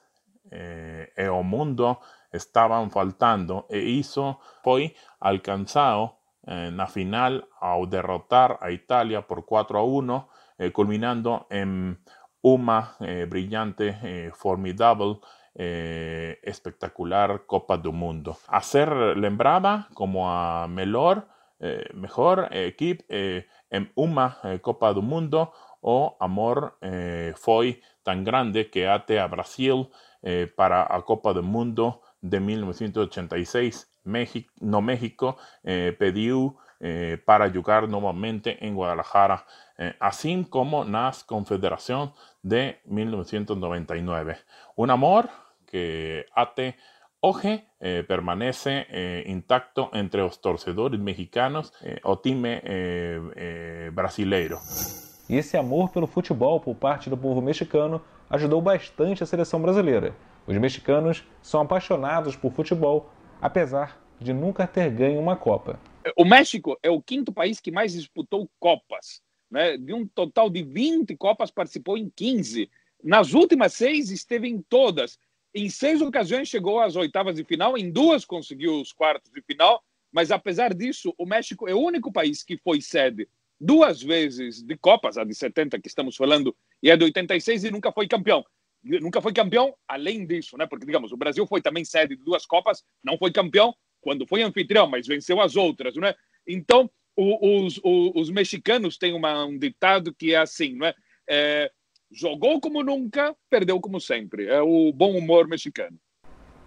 eh, e o mundo estaban faltando e hizo fue alcanzado en la final al derrotar a Italia por 4 a 1, eh, culminando en una eh, brillante, eh, formidable, espectacular Copa del Mundo. A ser como a mejor, mejor equipo en una Copa del Mundo o amor fue tan grande que ate a Brasil para la Copa del Mundo de 1986 México, no México eh, pediu eh, para jugar nuevamente en Guadalajara, eh, como NAS Confederación de 1999. Un amor que ate hoje eh, permanece eh, intacto entre los torcedores mexicanos eh, o time brasileiro. E esse amor pelo futebol por parte do povo mexicano ajudou bastante a seleção brasileira. Os mexicanos são apaixonados por futebol apesar de nunca ter ganho uma Copa. O México é o quinto país que mais disputou Copas. Né? De um total de 20 Copas, participou em 15. Nas últimas seis, esteve em todas. Em seis ocasiões, chegou às oitavas de final, em duas conseguiu os quartos de final. Mas, apesar disso, o México é o único país que foi sede duas vezes de Copas, a de 70 que estamos falando, e a de 86, e nunca foi campeão nunca foi campeão além disso, né? Porque, digamos, o Brasil foi também sede de duas Copas, não foi campeão quando foi anfitrião, mas venceu as outras, né? Então, o, os, os, os, mexicanos têm uma, um ditado que é assim, né? É, jogou como nunca, perdeu como sempre. É o bom humor mexicano.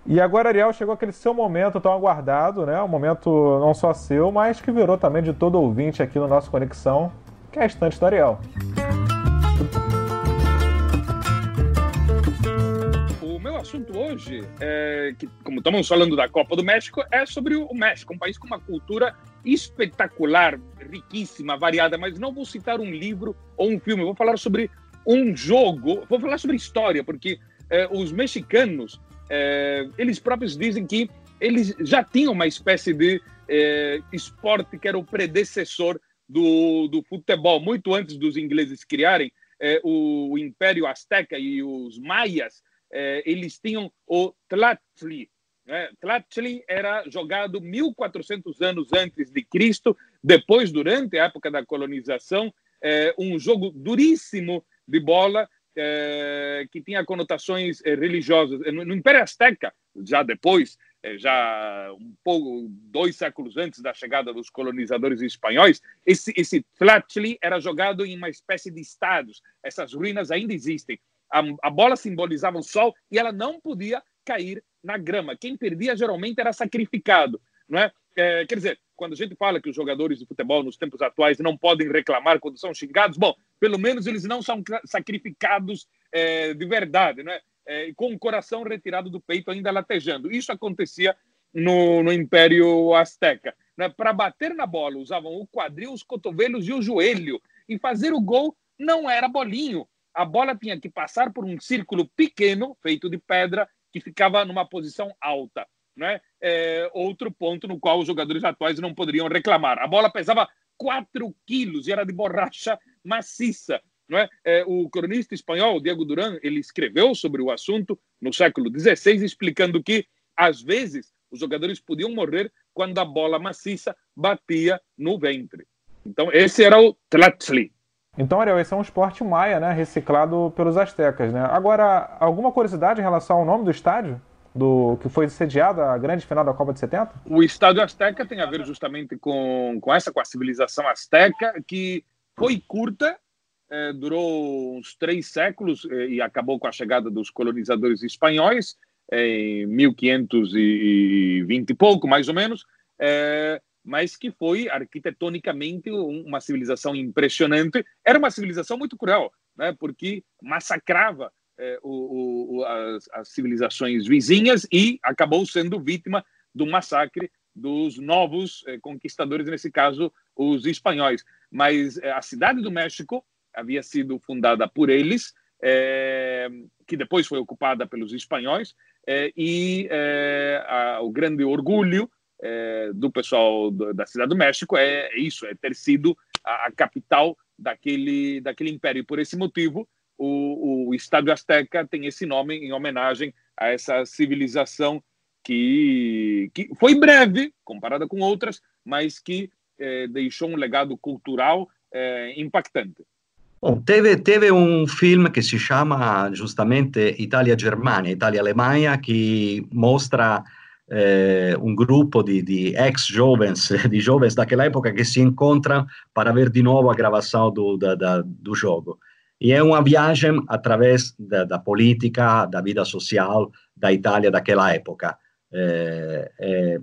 E agora, Ariel, chegou aquele seu momento tão aguardado, né? Um momento não só seu, mas que virou também de todo ouvinte aqui no nosso Conexão, que é a estante do Ariel. Assunto hoje, é, que, como estamos falando da Copa do México, é sobre o México, um país com uma cultura espetacular, riquíssima, variada, mas não vou citar um livro ou um filme, vou falar sobre um jogo, vou falar sobre história, porque eh, os mexicanos, eh, eles próprios dizem que eles já tinham uma espécie de eh, esporte que era o predecessor do, do futebol, muito antes dos ingleses criarem o, o, Império Azteca e os maias, eh, eles tinham o Tlachtli, né? Tlachtli era jogado 1400 anos antes de Cristo, depois, durante a época da colonização, é, um jogo duríssimo de bola é, que tinha conotações religiosas. No, no, Império Azteca, já depois, já um pouco, dois séculos antes da chegada dos colonizadores espanhóis, esse, esse Tlachtli era jogado em uma espécie de estádios. Essas ruínas ainda existem. A, a bola simbolizava o sol e ela não podia cair na grama. Quem perdia geralmente era sacrificado, não é? é? Quer dizer, quando a gente fala que os jogadores de futebol nos tempos atuais não podem reclamar quando são xingados, bom, pelo menos eles não são sacrificados é, de verdade, não é? é? com o coração retirado do peito ainda latejando. Isso acontecia no, no Império Azteca. Né? Para bater na bola, usavam o quadril, os cotovelos e o joelho. E fazer o gol não era bolinho. A bola tinha que passar por um círculo pequeno, feito de pedra, que ficava numa posição alta. Né? É, outro ponto no qual os jogadores atuais não poderiam reclamar. A bola pesava 4 quilos e era de borracha maciça. Não é? é? o cronista espanhol Diego Duran ele escreveu sobre o assunto no século XVI, explicando que, às vezes, os jogadores podiam morrer quando a bola maciça batia no ventre. Então, esse era o Tlatzli. Então, Ariel, esse é um esporte maia, né? Reciclado pelos astecas, né? Agora, alguma curiosidade em relação ao nome do estádio? Do que foi sediado a grande final da Copa de 70? O estádio Azteca tem a ver justamente com, com essa, com a civilização azteca, que foi curta, é, durou uns três séculos é, e acabou com a chegada dos colonizadores espanhóis, é, em 1520 e pouco, mais ou menos. Mas que foi arquitetonicamente uma civilização impressionante. Era uma civilização muito cruel, né? porque massacrava é, o, o, as, as, civilizações vizinhas e acabou sendo vítima do massacre dos novos é, conquistadores, nesse caso, os espanhóis. Mas é, a cidade do México havia sido fundada por eles, que depois foi ocupada pelos espanhóis, e a, o grande orgulho é, do pessoal da Cidade do México é isso, é ter sido a, a, capital daquele, daquele império. E por esse motivo, o, o Estádio Azteca tem esse nome em homenagem a essa civilização que, que foi breve, comparada com outras, mas que é, deixou um legado cultural é, impactante. Bom, teve, teve um filme que se chama justamente Itália-Germania, Itália-Alemanha, que mostra eh, grupo de, de ex-jovens, [laughs] de jovens daquela época que se encontram para ver de novo a gravação do, da, da, do jogo. E é uma viagem através da, da, política, da vida social da Itália daquela época. É, é,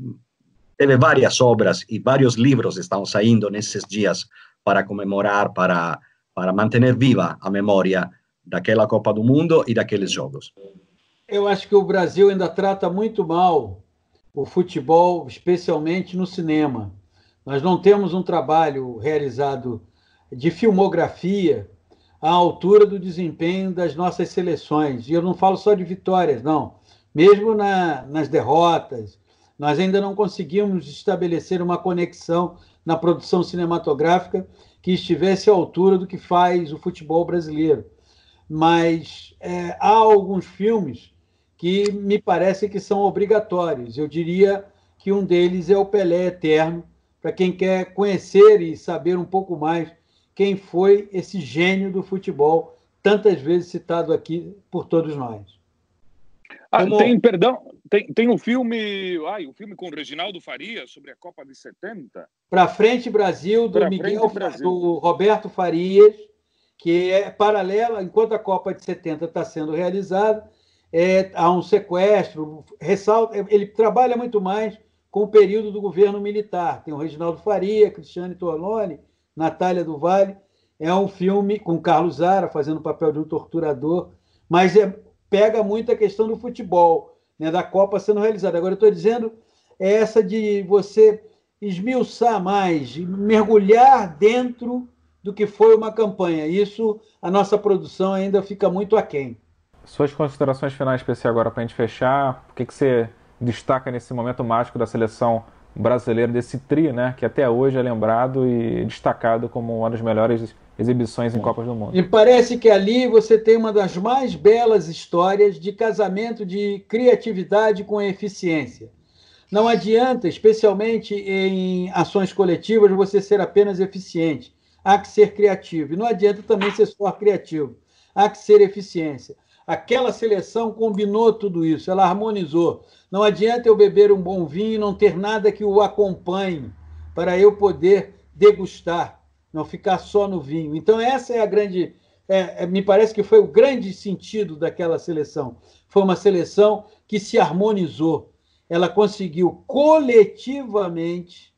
teve várias obras e vários livros estão saindo nesses dias para comemorar, para, para manter viva a memória daquela Copa do Mundo e daqueles jogos. Eu acho que o Brasil ainda trata muito mal o futebol, especialmente no cinema. Nós não temos um trabalho realizado de filmografia à altura do desempenho das nossas seleções. E eu não falo só de vitórias, não. Mesmo na, nas derrotas, nós ainda não conseguimos estabelecer uma conexão na produção cinematográfica que estivesse à altura do que faz o futebol brasileiro. Mas é, há alguns filmes que me parece que são obrigatórios. Eu diria que um deles é o Pelé Eterno, para quem quer conhecer e saber um pouco mais quem foi esse gênio do futebol, tantas vezes citado aqui por todos nós. Ah, Como... tem, perdão, tem, tem um filme, ai, um filme com o Reginaldo Faria sobre a Copa de 70. Para frente Brasil, do pra Miguel, Brasil. do Roberto Farias, que é paralela, enquanto a Copa de 70 está sendo realizada, é, há um sequestro, ressalta, ele trabalha muito mais com o período do governo militar. Tem o Reginaldo Faria, Cristiane Torlone, Natália do Vale. É um filme com Carlos Zara fazendo o papel de um torturador, mas é, pega muito a questão do futebol, né, da Copa sendo realizada. Agora, eu estou dizendo é essa de você esmiuçar mais, mergulhar dentro do que foi uma campanha. Isso, a nossa produção ainda fica muito aquém. Suas considerações finais, PC, agora para a gente fechar. O que, que você destaca nesse momento mágico da seleção brasileira, desse tri, né, que até hoje é lembrado e destacado como uma das melhores exibições em Copas do Mundo. E parece que ali você tem uma das mais belas histórias de casamento de criatividade com eficiência. Não adianta, especialmente em ações coletivas, você ser apenas eficiente. Há que ser criativo. E não adianta também ser só criativo. Há que ser eficiência. Aquela seleção combinou tudo isso, ela harmonizou. Não adianta eu beber um bom vinho e não ter nada que o acompanhe para eu poder degustar, não ficar só no vinho. Então, essa é a grande. É, é, me parece que foi o grande sentido daquela seleção. Foi uma seleção que se harmonizou. Ela conseguiu coletivamente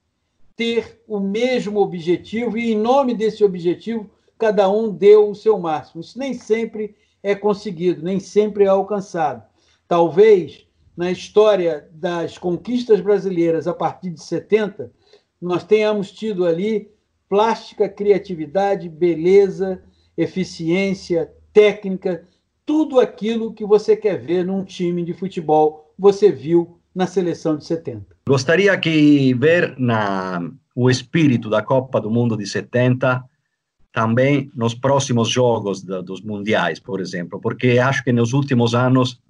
ter o mesmo objetivo e, em nome desse objetivo, cada um deu o seu máximo. Isso nem sempre é conseguido, nem sempre é alcançado. Talvez na história das conquistas brasileiras a partir de 70, nós tenhamos tido ali plástica, criatividade, beleza, eficiência, técnica, tudo aquilo que você quer ver num time de futebol, você viu na seleção de 70. Gostaria que ver na o espírito da Copa do Mundo de 70 também nos próximos jogos da, dos mundiais, por exemplo, porque acho que nos últimos anos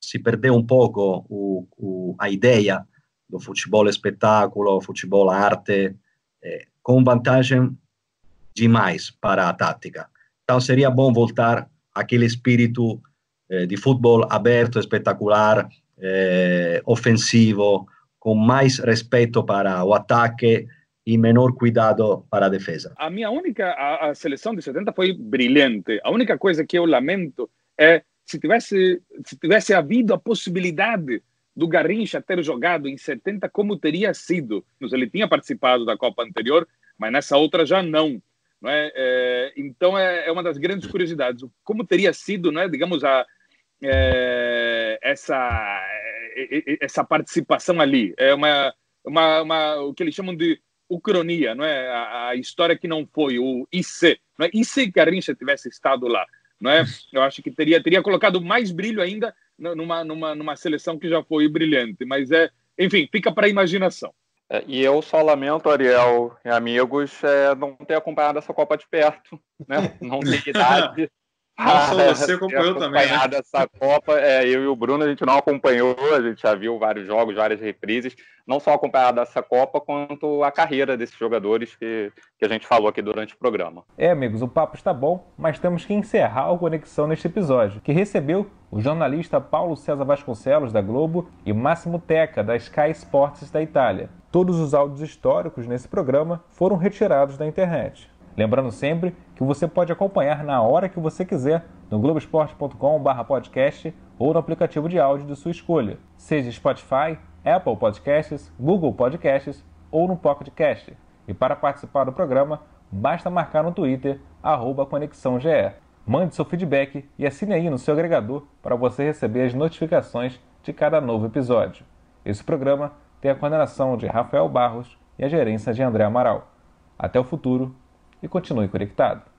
se perdeu um pouco o, o, a ideia do futebol espetáculo, futebol arte, eh, com vantagem demais para a tática. Então seria bom voltar aquele espírito eh, de futebol aberto, espetacular, eh, ofensivo, com mais respeito para o ataque e menor cuidado para a defesa. A minha única a, a seleção de 70 foi brilhante. A única coisa que eu lamento é se tivesse, se tivesse havido a possibilidade do Garrincha ter jogado em 70, como teria sido? Ele tinha participado da Copa anterior, mas nessa outra já não. não é? é então é, é, uma das grandes curiosidades. Como teria sido, não é? digamos, a, é, essa, essa participação ali? É uma, uma, uma, o que eles chamam de ucronia, não é? A, a, história que não foi, o IC. Não é? E se Garrincha tivesse estado lá? não é? Eu acho que teria teria colocado mais brilho ainda numa numa numa seleção que já foi brilhante, mas é, enfim, fica para a imaginação. É, e eu só lamento, Ariel e amigos, é, não ter acompanhado essa Copa de perto, né? Não ter [laughs] idade Não só [laughs] você acompanhou também, né? essa Copa, é, eu e o Bruno, a gente não acompanhou, a gente já viu vários jogos, várias reprises, não só acompanhado essa Copa, quanto a carreira desses jogadores que, que a gente falou aqui durante o programa. É, amigos, o papo está bom, mas temos que encerrar o Conexão neste episódio, que recebeu o jornalista Paulo César Vasconcelos, da Globo, e Máximo Teca, da Sky Sports da Itália. Todos os áudios históricos nesse programa foram retirados da internet. Lembrando sempre que você pode acompanhar na hora que você quiser no globesport.com/podcast ou no aplicativo de áudio de sua escolha, seja Spotify, Apple Podcasts, Google Podcasts ou no Pocket Cast. E para participar do programa, basta marcar no Twitter @conexãoge. Mande seu feedback e assine aí no seu agregador para você receber as notificações de cada novo episódio. Esse programa tem a coordenação de Rafael Barros e a gerência de André Amaral. Até o futuro e continue conectado.